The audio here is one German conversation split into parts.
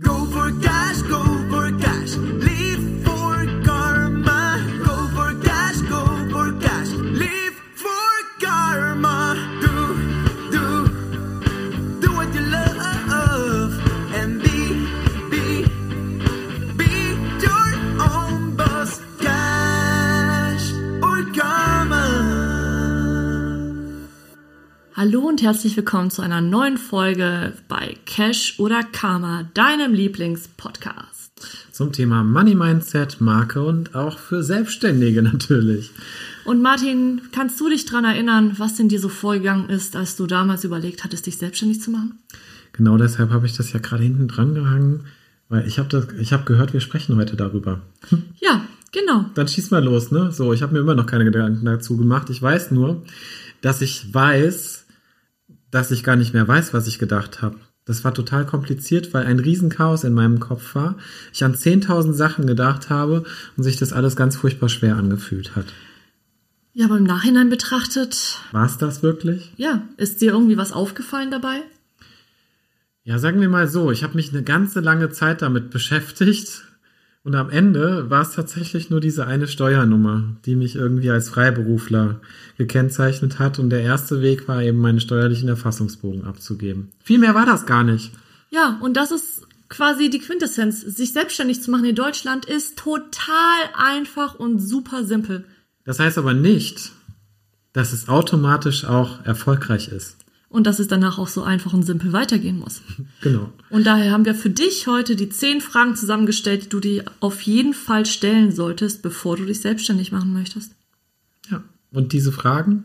Go for cash, go und herzlich willkommen zu einer neuen Folge bei Cash oder Karma, deinem Lieblingspodcast. zum Thema Money Mindset, Marke und auch für Selbstständige natürlich. Und Martin, kannst du dich daran erinnern, was in dir so vorgegangen ist, als du damals überlegt hattest, dich selbstständig zu machen? Genau deshalb habe ich das ja gerade hinten dran gehangen, weil ich habe das, ich habe gehört, wir sprechen heute darüber. Ja, genau. Dann schieß mal los, ne? So, ich habe mir immer noch keine Gedanken dazu gemacht. Ich weiß nur, dass ich weiß, dass ich gar nicht mehr weiß, was ich gedacht habe. Das war total kompliziert, weil ein Riesenchaos in meinem Kopf war. Ich an 10.000 Sachen gedacht habe und sich das alles ganz furchtbar schwer angefühlt hat. Ja, aber im Nachhinein betrachtet, War es das wirklich? ja, ist dir irgendwie was aufgefallen dabei? Ja, sagen wir mal so, ich habe mich eine ganze lange Zeit damit beschäftigt und am Ende war es tatsächlich nur diese eine Steuernummer, die mich irgendwie als Freiberufler gekennzeichnet hat und der erste Weg war eben meinen steuerlichen Erfassungsbogen abzugeben. Viel mehr war das gar nicht. Ja, und das ist quasi die Quintessenz. Sich selbstständig zu machen in Deutschland ist total einfach und super simpel. Das heißt aber nicht, dass es automatisch auch erfolgreich ist. Und dass es danach auch so einfach und simpel weitergehen muss. Genau. Und daher haben wir für dich heute die zehn Fragen zusammengestellt, die du dir auf jeden Fall stellen solltest, bevor du dich selbstständig machen möchtest. Ja, und diese Fragen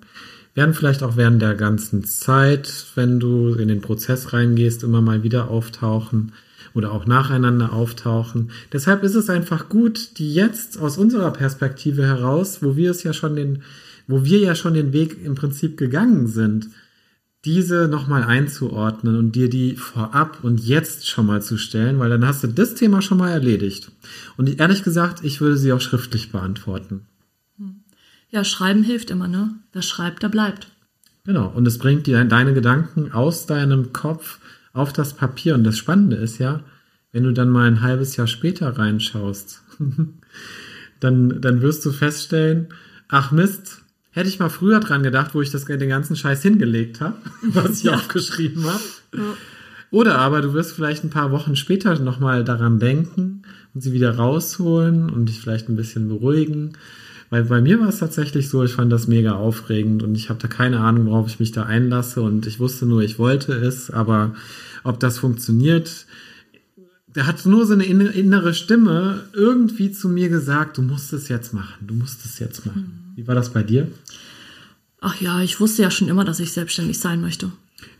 werden vielleicht auch während der ganzen Zeit, wenn du in den Prozess reingehst, immer mal wieder auftauchen oder auch nacheinander auftauchen. Deshalb ist es einfach gut, die jetzt aus unserer Perspektive heraus, wo wir es ja schon den, wo wir ja schon den Weg im Prinzip gegangen sind, diese nochmal einzuordnen und dir die vorab und jetzt schon mal zu stellen, weil dann hast du das Thema schon mal erledigt. Und ehrlich gesagt, ich würde sie auch schriftlich beantworten. Ja, schreiben hilft immer, ne? Wer schreibt, der bleibt. Genau, und es bringt dir deine Gedanken aus deinem Kopf auf das Papier. Und das Spannende ist ja, wenn du dann mal ein halbes Jahr später reinschaust, dann, dann wirst du feststellen, ach Mist, hätte ich mal früher dran gedacht, wo ich das, den ganzen Scheiß hingelegt habe, was ich aufgeschrieben habe. Oder aber du wirst vielleicht ein paar Wochen später nochmal daran denken und sie wieder rausholen und dich vielleicht ein bisschen beruhigen. Weil bei mir war es tatsächlich so, ich fand das mega aufregend und ich habe da keine Ahnung, worauf ich mich da einlasse und ich wusste nur, ich wollte es, aber ob das funktioniert, der hat nur so eine inne- innere Stimme irgendwie zu mir gesagt, du musst es jetzt machen, du musst es jetzt machen. Wie war das bei dir? Ach ja, ich wusste ja schon immer, dass ich selbstständig sein möchte.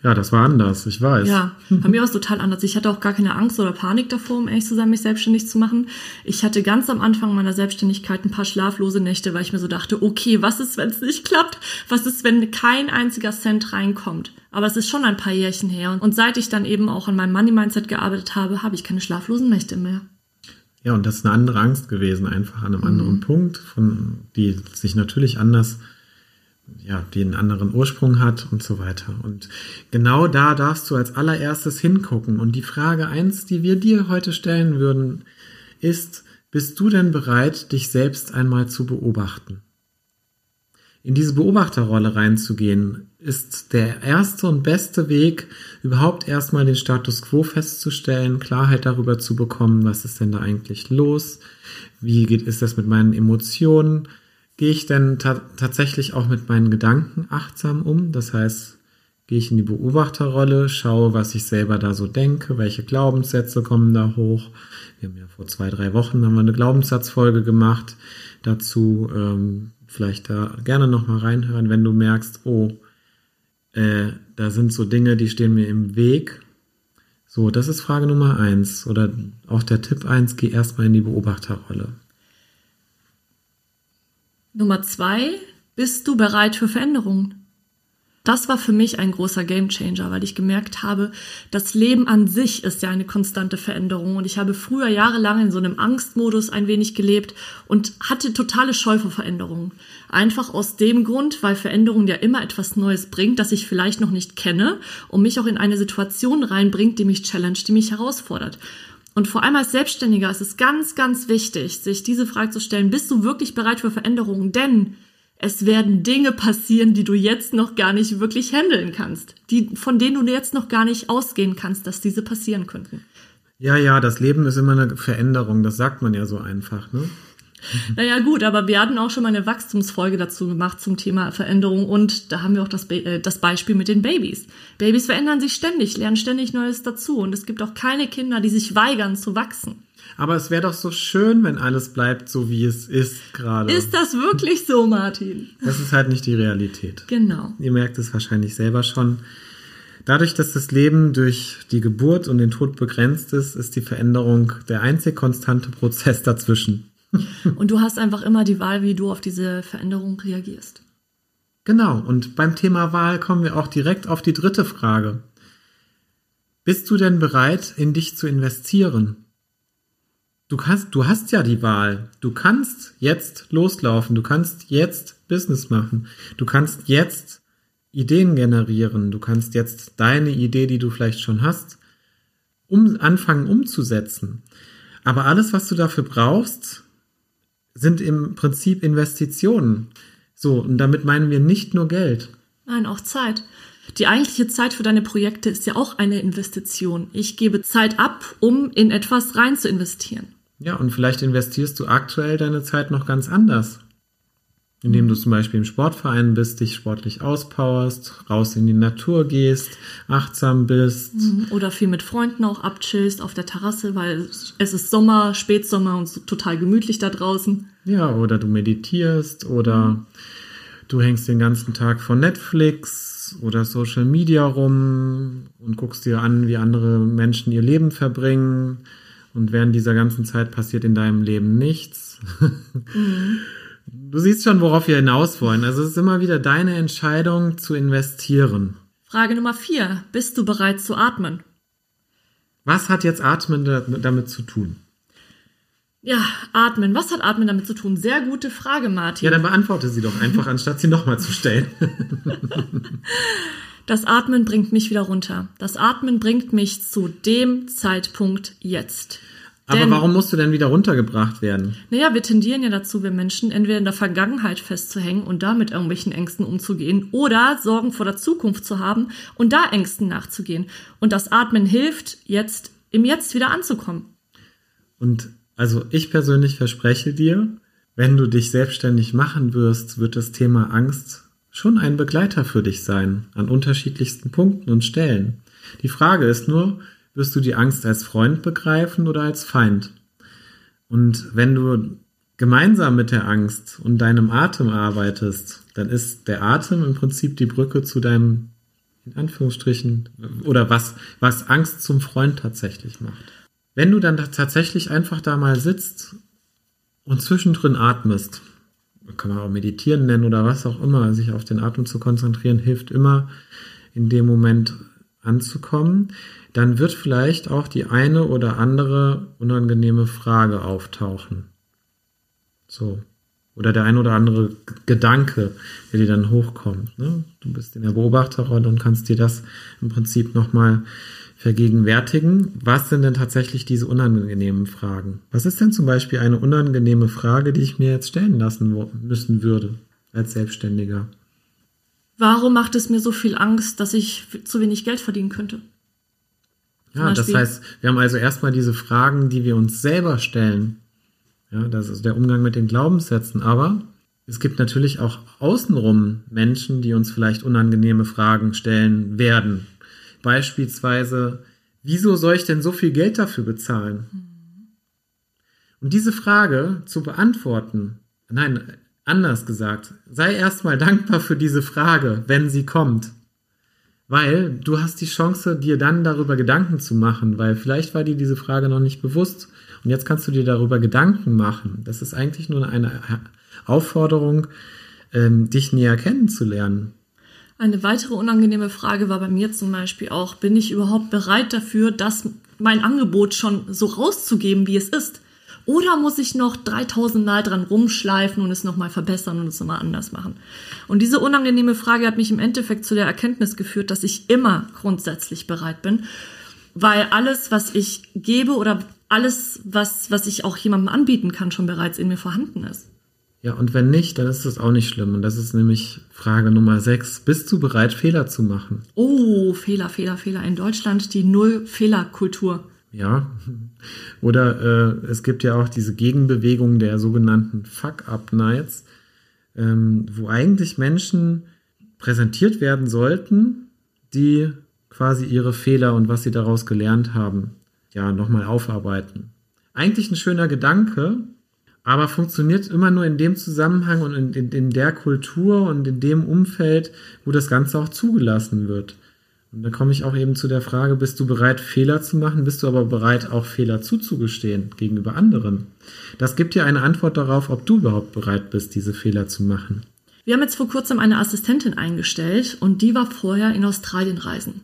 Ja, das war anders, ich weiß. Ja, bei mir war es total anders. Ich hatte auch gar keine Angst oder Panik davor, um ehrlich zu sein, mich selbstständig zu machen. Ich hatte ganz am Anfang meiner Selbstständigkeit ein paar schlaflose Nächte, weil ich mir so dachte, okay, was ist, wenn es nicht klappt? Was ist, wenn kein einziger Cent reinkommt? Aber es ist schon ein paar Jährchen her. Und seit ich dann eben auch an meinem Money-Mindset gearbeitet habe, habe ich keine schlaflosen Nächte mehr. Ja, und das ist eine andere Angst gewesen, einfach an einem anderen Punkt, von, die sich natürlich anders, ja, die einen anderen Ursprung hat und so weiter. Und genau da darfst du als allererstes hingucken. Und die Frage eins, die wir dir heute stellen würden, ist, bist du denn bereit, dich selbst einmal zu beobachten? In diese Beobachterrolle reinzugehen, ist der erste und beste Weg, überhaupt erstmal den Status quo festzustellen, Klarheit darüber zu bekommen, was ist denn da eigentlich los, wie geht, ist das mit meinen Emotionen, gehe ich denn ta tatsächlich auch mit meinen Gedanken achtsam um, das heißt, gehe ich in die Beobachterrolle, schaue, was ich selber da so denke, welche Glaubenssätze kommen da hoch. Wir haben ja vor zwei, drei Wochen haben wir eine Glaubenssatzfolge gemacht dazu. Ähm, vielleicht da gerne nochmal reinhören, wenn du merkst, oh, äh, da sind so Dinge, die stehen mir im Weg. So, das ist Frage Nummer eins. Oder auch der Tipp eins, geh erstmal in die Beobachterrolle. Nummer zwei, bist du bereit für Veränderungen? Das war für mich ein großer Gamechanger, weil ich gemerkt habe, das Leben an sich ist ja eine konstante Veränderung. Und ich habe früher jahrelang in so einem Angstmodus ein wenig gelebt und hatte totale Scheu vor Veränderungen. Einfach aus dem Grund, weil Veränderung ja immer etwas Neues bringt, das ich vielleicht noch nicht kenne und mich auch in eine Situation reinbringt, die mich challenge, die mich herausfordert. Und vor allem als Selbstständiger ist es ganz, ganz wichtig, sich diese Frage zu stellen, bist du wirklich bereit für Veränderungen? Denn es werden Dinge passieren, die du jetzt noch gar nicht wirklich handeln kannst, die, von denen du jetzt noch gar nicht ausgehen kannst, dass diese passieren könnten. Ja, ja, das Leben ist immer eine Veränderung, das sagt man ja so einfach, ne? Naja, gut, aber wir hatten auch schon mal eine Wachstumsfolge dazu gemacht zum Thema Veränderung und da haben wir auch das, Be äh, das Beispiel mit den Babys. Babys verändern sich ständig, lernen ständig Neues dazu und es gibt auch keine Kinder, die sich weigern zu wachsen. Aber es wäre doch so schön, wenn alles bleibt so, wie es ist gerade. Ist das wirklich so, Martin? Das ist halt nicht die Realität. Genau. Ihr merkt es wahrscheinlich selber schon. Dadurch, dass das Leben durch die Geburt und den Tod begrenzt ist, ist die Veränderung der einzig konstante Prozess dazwischen. Und du hast einfach immer die Wahl, wie du auf diese Veränderung reagierst. Genau, und beim Thema Wahl kommen wir auch direkt auf die dritte Frage. Bist du denn bereit, in dich zu investieren? Du kannst, du hast ja die Wahl. Du kannst jetzt loslaufen. Du kannst jetzt Business machen. Du kannst jetzt Ideen generieren. Du kannst jetzt deine Idee, die du vielleicht schon hast, um, anfangen umzusetzen. Aber alles, was du dafür brauchst, sind im Prinzip Investitionen. So, und damit meinen wir nicht nur Geld. Nein, auch Zeit. Die eigentliche Zeit für deine Projekte ist ja auch eine Investition. Ich gebe Zeit ab, um in etwas rein zu investieren. Ja, und vielleicht investierst du aktuell deine Zeit noch ganz anders. Indem du zum Beispiel im Sportverein bist, dich sportlich auspowerst, raus in die Natur gehst, achtsam bist. Oder viel mit Freunden auch abchillst auf der Terrasse, weil es ist Sommer, Spätsommer und total gemütlich da draußen. Ja, oder du meditierst oder du hängst den ganzen Tag vor Netflix oder Social Media rum und guckst dir an, wie andere Menschen ihr Leben verbringen. Und während dieser ganzen Zeit passiert in deinem Leben nichts. Du siehst schon, worauf wir hinaus wollen. Also es ist immer wieder deine Entscheidung zu investieren. Frage Nummer vier. Bist du bereit zu atmen? Was hat jetzt Atmen da- damit zu tun? Ja, atmen. Was hat atmen damit zu tun? Sehr gute Frage, Martin. Ja, dann beantworte sie doch einfach, anstatt sie nochmal zu stellen. Das Atmen bringt mich wieder runter. Das Atmen bringt mich zu dem Zeitpunkt jetzt. Aber Denn- warum musst du denn wieder runtergebracht werden? Naja, wir tendieren ja dazu, wir Menschen, entweder in der Vergangenheit festzuhängen und da mit irgendwelchen Ängsten umzugehen oder Sorgen vor der Zukunft zu haben und da Ängsten nachzugehen. Und das Atmen hilft, jetzt im Jetzt wieder anzukommen. Und also ich persönlich verspreche dir, wenn du dich selbstständig machen wirst, wird das Thema Angst schon ein Begleiter für dich sein, an unterschiedlichsten Punkten und Stellen. Die Frage ist nur, wirst du die Angst als Freund begreifen oder als Feind? Und wenn du gemeinsam mit der Angst und deinem Atem arbeitest, dann ist der Atem im Prinzip die Brücke zu deinem, in Anführungsstrichen, oder was, was Angst zum Freund tatsächlich macht. Wenn du dann tatsächlich einfach da mal sitzt und zwischendrin atmest, kann man auch meditieren nennen oder was auch immer, sich auf den Atem zu konzentrieren, hilft immer in dem Moment anzukommen, dann wird vielleicht auch die eine oder andere unangenehme Frage auftauchen. So. Oder der ein oder andere Gedanke, der dir dann hochkommt. Ne? Du bist in der Beobachterrolle und kannst dir das im Prinzip nochmal vergegenwärtigen. Was sind denn tatsächlich diese unangenehmen Fragen? Was ist denn zum Beispiel eine unangenehme Frage, die ich mir jetzt stellen lassen müssen würde als Selbstständiger? Warum macht es mir so viel Angst, dass ich zu wenig Geld verdienen könnte? Ja, das heißt, wir haben also erstmal diese Fragen, die wir uns selber stellen. Ja, das ist der Umgang mit den Glaubenssätzen. Aber es gibt natürlich auch außenrum Menschen, die uns vielleicht unangenehme Fragen stellen werden. Beispielsweise, wieso soll ich denn so viel Geld dafür bezahlen? Und diese Frage zu beantworten, nein, anders gesagt, sei erstmal dankbar für diese Frage, wenn sie kommt. Weil du hast die Chance, dir dann darüber Gedanken zu machen, weil vielleicht war dir diese Frage noch nicht bewusst und jetzt kannst du dir darüber Gedanken machen. Das ist eigentlich nur eine Aufforderung, ähm, dich näher kennenzulernen. Eine weitere unangenehme Frage war bei mir zum Beispiel auch, bin ich überhaupt bereit dafür, das mein Angebot schon so rauszugeben, wie es ist? Oder muss ich noch 3000 Mal dran rumschleifen und es nochmal verbessern und es nochmal anders machen? Und diese unangenehme Frage hat mich im Endeffekt zu der Erkenntnis geführt, dass ich immer grundsätzlich bereit bin, weil alles, was ich gebe oder alles, was, was ich auch jemandem anbieten kann, schon bereits in mir vorhanden ist. Ja, und wenn nicht, dann ist das auch nicht schlimm. Und das ist nämlich Frage Nummer sechs. Bist du bereit, Fehler zu machen? Oh, Fehler, Fehler, Fehler. In Deutschland die Null-Fehler-Kultur. Ja. Oder äh, es gibt ja auch diese Gegenbewegung der sogenannten Fuck-Up-Nights, ähm, wo eigentlich Menschen präsentiert werden sollten, die quasi ihre Fehler und was sie daraus gelernt haben, ja, nochmal aufarbeiten. Eigentlich ein schöner Gedanke, aber funktioniert immer nur in dem Zusammenhang und in, in, in, der Kultur und in dem Umfeld, wo das Ganze auch zugelassen wird. Und da komme ich auch eben zu der Frage, bist du bereit, Fehler zu machen? Bist du aber bereit, auch Fehler zuzugestehen gegenüber anderen? Das gibt dir eine Antwort darauf, ob du überhaupt bereit bist, diese Fehler zu machen. Wir haben jetzt vor kurzem eine Assistentin eingestellt und die war vorher in Australien reisen.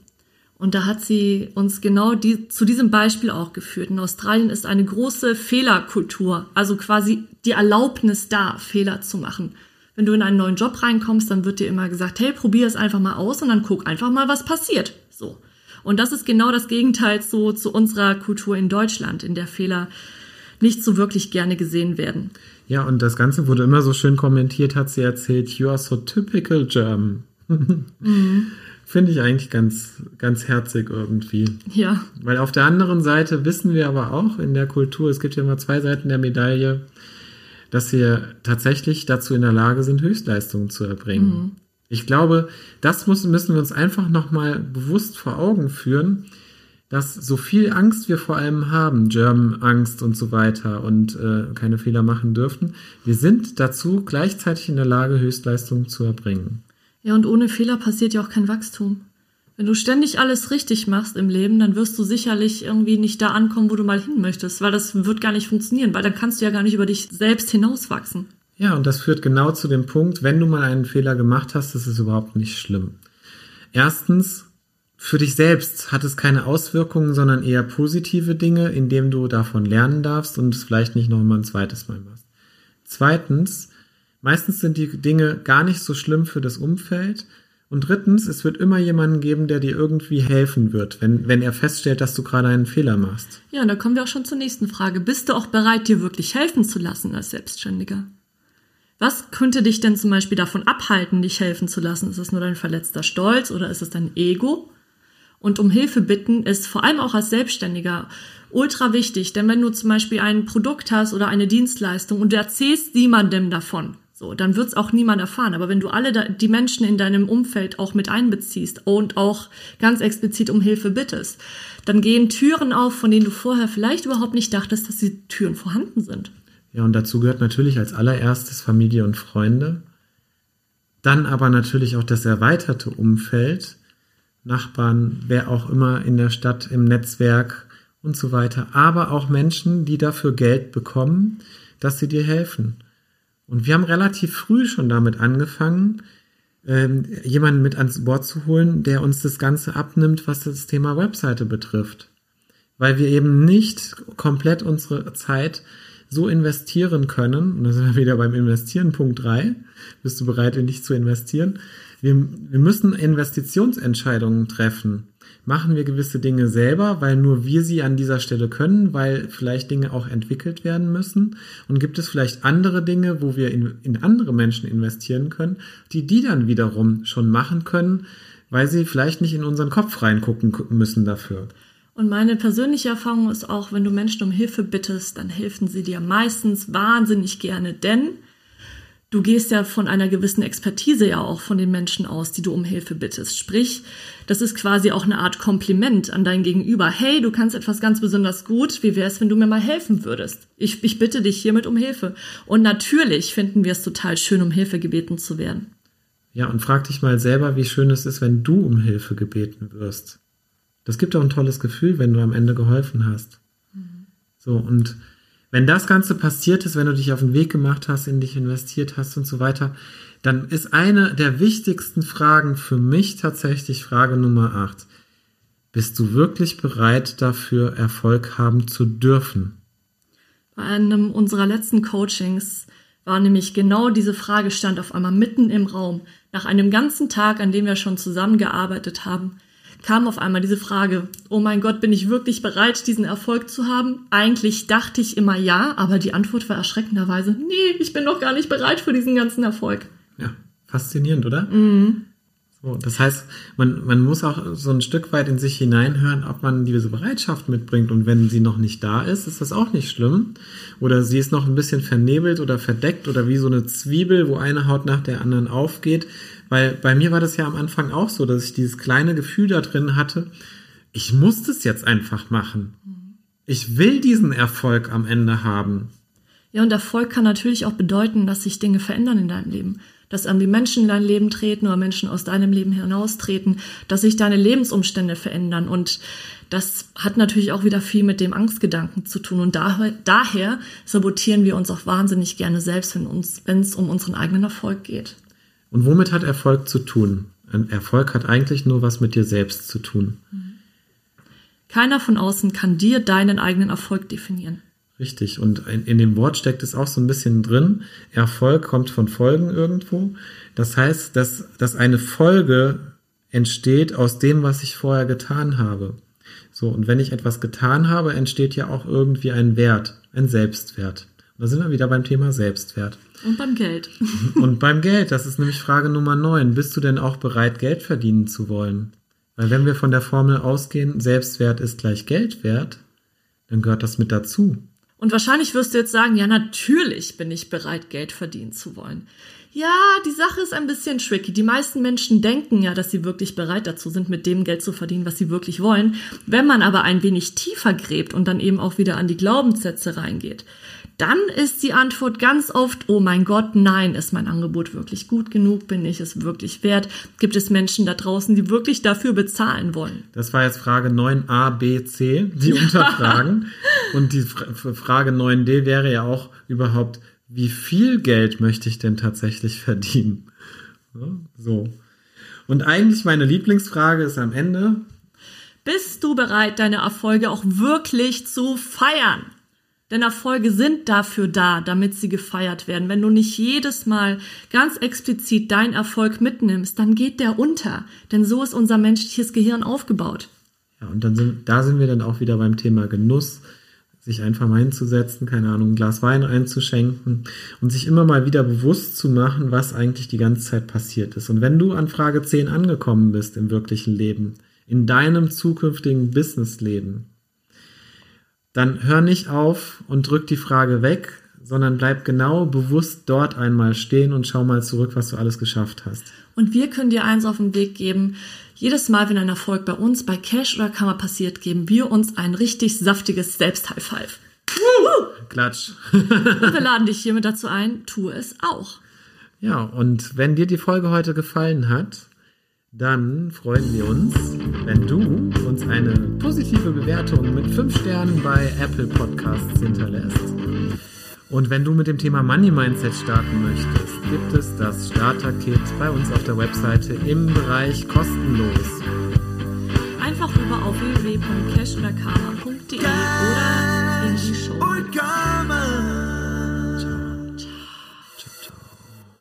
Und da hat sie uns genau die, zu diesem Beispiel auch geführt. In Australien ist eine große Fehlerkultur, also quasi die Erlaubnis da, Fehler zu machen. Wenn du in einen neuen Job reinkommst, dann wird dir immer gesagt, hey, probier es einfach mal aus und dann guck einfach mal, was passiert. So. Und das ist genau das Gegenteil so zu unserer Kultur in Deutschland, in der Fehler nicht so wirklich gerne gesehen werden. Ja, und das Ganze wurde immer so schön kommentiert, hat sie erzählt, you are so typical German. mhm. Finde ich eigentlich ganz, ganz herzig irgendwie. Ja. Weil auf der anderen Seite wissen wir aber auch in der Kultur, es gibt ja immer zwei Seiten der Medaille, dass wir tatsächlich dazu in der Lage sind, Höchstleistungen zu erbringen. Mhm. Ich glaube, das muss, müssen wir uns einfach nochmal bewusst vor Augen führen, dass so viel Angst wir vor allem haben, German-Angst und so weiter und äh, keine Fehler machen dürfen, wir sind dazu gleichzeitig in der Lage, Höchstleistungen zu erbringen. Ja, und ohne Fehler passiert ja auch kein Wachstum. Wenn du ständig alles richtig machst im Leben, dann wirst du sicherlich irgendwie nicht da ankommen, wo du mal hin möchtest, weil das wird gar nicht funktionieren, weil dann kannst du ja gar nicht über dich selbst hinauswachsen. Ja, und das führt genau zu dem Punkt, wenn du mal einen Fehler gemacht hast, ist es überhaupt nicht schlimm. Erstens, für dich selbst hat es keine Auswirkungen, sondern eher positive Dinge, indem du davon lernen darfst und es vielleicht nicht noch mal ein zweites Mal machst. Zweitens, Meistens sind die Dinge gar nicht so schlimm für das Umfeld. Und drittens, es wird immer jemanden geben, der dir irgendwie helfen wird, wenn, wenn er feststellt, dass du gerade einen Fehler machst. Ja, und da kommen wir auch schon zur nächsten Frage. Bist du auch bereit, dir wirklich helfen zu lassen als Selbstständiger? Was könnte dich denn zum Beispiel davon abhalten, dich helfen zu lassen? Ist es nur dein verletzter Stolz oder ist es dein Ego? Und um Hilfe bitten ist vor allem auch als Selbstständiger ultra wichtig, denn wenn du zum Beispiel ein Produkt hast oder eine Dienstleistung und du erzählst niemandem davon, so, dann wird es auch niemand erfahren. Aber wenn du alle da, die Menschen in deinem Umfeld auch mit einbeziehst und auch ganz explizit um Hilfe bittest, dann gehen Türen auf, von denen du vorher vielleicht überhaupt nicht dachtest, dass die Türen vorhanden sind. Ja, und dazu gehört natürlich als allererstes Familie und Freunde. Dann aber natürlich auch das erweiterte Umfeld, Nachbarn, wer auch immer in der Stadt, im Netzwerk und so weiter. Aber auch Menschen, die dafür Geld bekommen, dass sie dir helfen. Und wir haben relativ früh schon damit angefangen, ähm, jemanden mit ans Bord zu holen, der uns das Ganze abnimmt, was das Thema Webseite betrifft. Weil wir eben nicht komplett unsere Zeit so investieren können, und da sind wir wieder beim Investieren, Punkt drei. bist du bereit, in dich zu investieren? Wir, wir müssen Investitionsentscheidungen treffen machen wir gewisse Dinge selber, weil nur wir sie an dieser Stelle können, weil vielleicht Dinge auch entwickelt werden müssen? Und gibt es vielleicht andere Dinge, wo wir in, in andere Menschen investieren können, die die dann wiederum schon machen können, weil sie vielleicht nicht in unseren Kopf reingucken müssen dafür? Und meine persönliche Erfahrung ist auch, wenn du Menschen um Hilfe bittest, dann helfen sie dir meistens wahnsinnig gerne, denn du gehst ja von einer gewissen Expertise ja auch von den Menschen aus, die du um Hilfe bittest. Sprich, das ist quasi auch eine Art Kompliment an dein Gegenüber. Hey, du kannst etwas ganz besonders gut. Wie wäre es, wenn du mir mal helfen würdest? Ich, ich bitte dich hiermit um Hilfe. Und natürlich finden wir es total schön, um Hilfe gebeten zu werden. Ja, und frag dich mal selber, wie schön es ist, wenn du um Hilfe gebeten wirst. Das gibt auch ein tolles Gefühl, wenn du am Ende geholfen hast. Mhm. So, und wenn das Ganze passiert ist, wenn du dich auf den Weg gemacht hast, in dich investiert hast und so weiter, dann ist eine der wichtigsten Fragen für mich tatsächlich Frage Nummer 8. Bist du wirklich bereit dafür, Erfolg haben zu dürfen? Bei einem unserer letzten Coachings war nämlich genau diese Frage stand auf einmal mitten im Raum. Nach einem ganzen Tag, an dem wir schon zusammengearbeitet haben, kam auf einmal diese Frage, oh mein Gott, bin ich wirklich bereit, diesen Erfolg zu haben? Eigentlich dachte ich immer ja, aber die Antwort war erschreckenderweise, nee, ich bin noch gar nicht bereit für diesen ganzen Erfolg. Ja, faszinierend, oder? Mhm. So, das heißt, man, man muss auch so ein Stück weit in sich hineinhören, ob man diese Bereitschaft mitbringt. Und wenn sie noch nicht da ist, ist das auch nicht schlimm. Oder sie ist noch ein bisschen vernebelt oder verdeckt oder wie so eine Zwiebel, wo eine Haut nach der anderen aufgeht. Weil bei mir war das ja am Anfang auch so, dass ich dieses kleine Gefühl da drin hatte, ich muss das jetzt einfach machen. Ich will diesen Erfolg am Ende haben. Ja, und Erfolg kann natürlich auch bedeuten, dass sich Dinge verändern in deinem Leben. Dass irgendwie Menschen in dein Leben treten oder Menschen aus deinem Leben hinaustreten, dass sich deine Lebensumstände verändern. Und das hat natürlich auch wieder viel mit dem Angstgedanken zu tun. Und daher, daher sabotieren wir uns auch wahnsinnig gerne selbst, wenn es um unseren eigenen Erfolg geht. Und womit hat Erfolg zu tun? Ein Erfolg hat eigentlich nur was mit dir selbst zu tun. Keiner von außen kann dir deinen eigenen Erfolg definieren. Richtig. Und in, in, dem Wort steckt es auch so ein bisschen drin. Erfolg kommt von Folgen irgendwo. Das heißt, dass, dass eine Folge entsteht aus dem, was ich vorher getan habe. So. Und wenn ich etwas getan habe, entsteht ja auch irgendwie ein Wert, ein Selbstwert. Da sind wir wieder beim Thema Selbstwert. Und beim Geld. Und beim Geld, das ist nämlich Frage Nummer 9. Bist du denn auch bereit, Geld verdienen zu wollen? Weil wenn wir von der Formel ausgehen, Selbstwert ist gleich Geldwert, dann gehört das mit dazu. Und wahrscheinlich wirst du jetzt sagen, ja, natürlich bin ich bereit, Geld verdienen zu wollen. Ja, die Sache ist ein bisschen tricky. Die meisten Menschen denken ja, dass sie wirklich bereit dazu sind, mit dem Geld zu verdienen, was sie wirklich wollen. Wenn man aber ein wenig tiefer gräbt und dann eben auch wieder an die Glaubenssätze reingeht, dann ist die Antwort ganz oft, oh mein Gott, nein, ist mein Angebot wirklich gut genug? Bin ich es wirklich wert? Gibt es Menschen da draußen, die wirklich dafür bezahlen wollen? Das war jetzt Frage 9a, b, c, die Unterfragen. Und die Frage 9d wäre ja auch überhaupt, wie viel Geld möchte ich denn tatsächlich verdienen? So. Und eigentlich meine Lieblingsfrage ist am Ende, bist du bereit, deine Erfolge auch wirklich zu feiern? Denn Erfolge sind dafür da, damit sie gefeiert werden. Wenn du nicht jedes Mal ganz explizit deinen Erfolg mitnimmst, dann geht der unter. Denn so ist unser menschliches Gehirn aufgebaut. Ja, und dann sind, da sind wir dann auch wieder beim Thema Genuss, sich einfach mal hinzusetzen, keine Ahnung, ein Glas Wein einzuschenken und sich immer mal wieder bewusst zu machen, was eigentlich die ganze Zeit passiert ist. Und wenn du an Frage 10 angekommen bist im wirklichen Leben, in deinem zukünftigen Businessleben, dann hör nicht auf und drück die Frage weg, sondern bleib genau bewusst dort einmal stehen und schau mal zurück, was du alles geschafft hast. Und wir können dir eins auf den Weg geben. Jedes Mal, wenn ein Erfolg bei uns, bei Cash oder Kammer passiert, geben wir uns ein richtig saftiges Selbst-High Five. Klatsch. und wir laden dich hiermit dazu ein, tu es auch. Ja, und wenn dir die Folge heute gefallen hat, dann freuen wir uns, wenn du uns eine positive Bewertung mit 5 Sternen bei Apple Podcasts hinterlässt. Und wenn du mit dem Thema Money Mindset starten möchtest, gibt es das Starter-Kit bei uns auf der Webseite im Bereich kostenlos. Einfach über auf www.cashoderkarma.de oder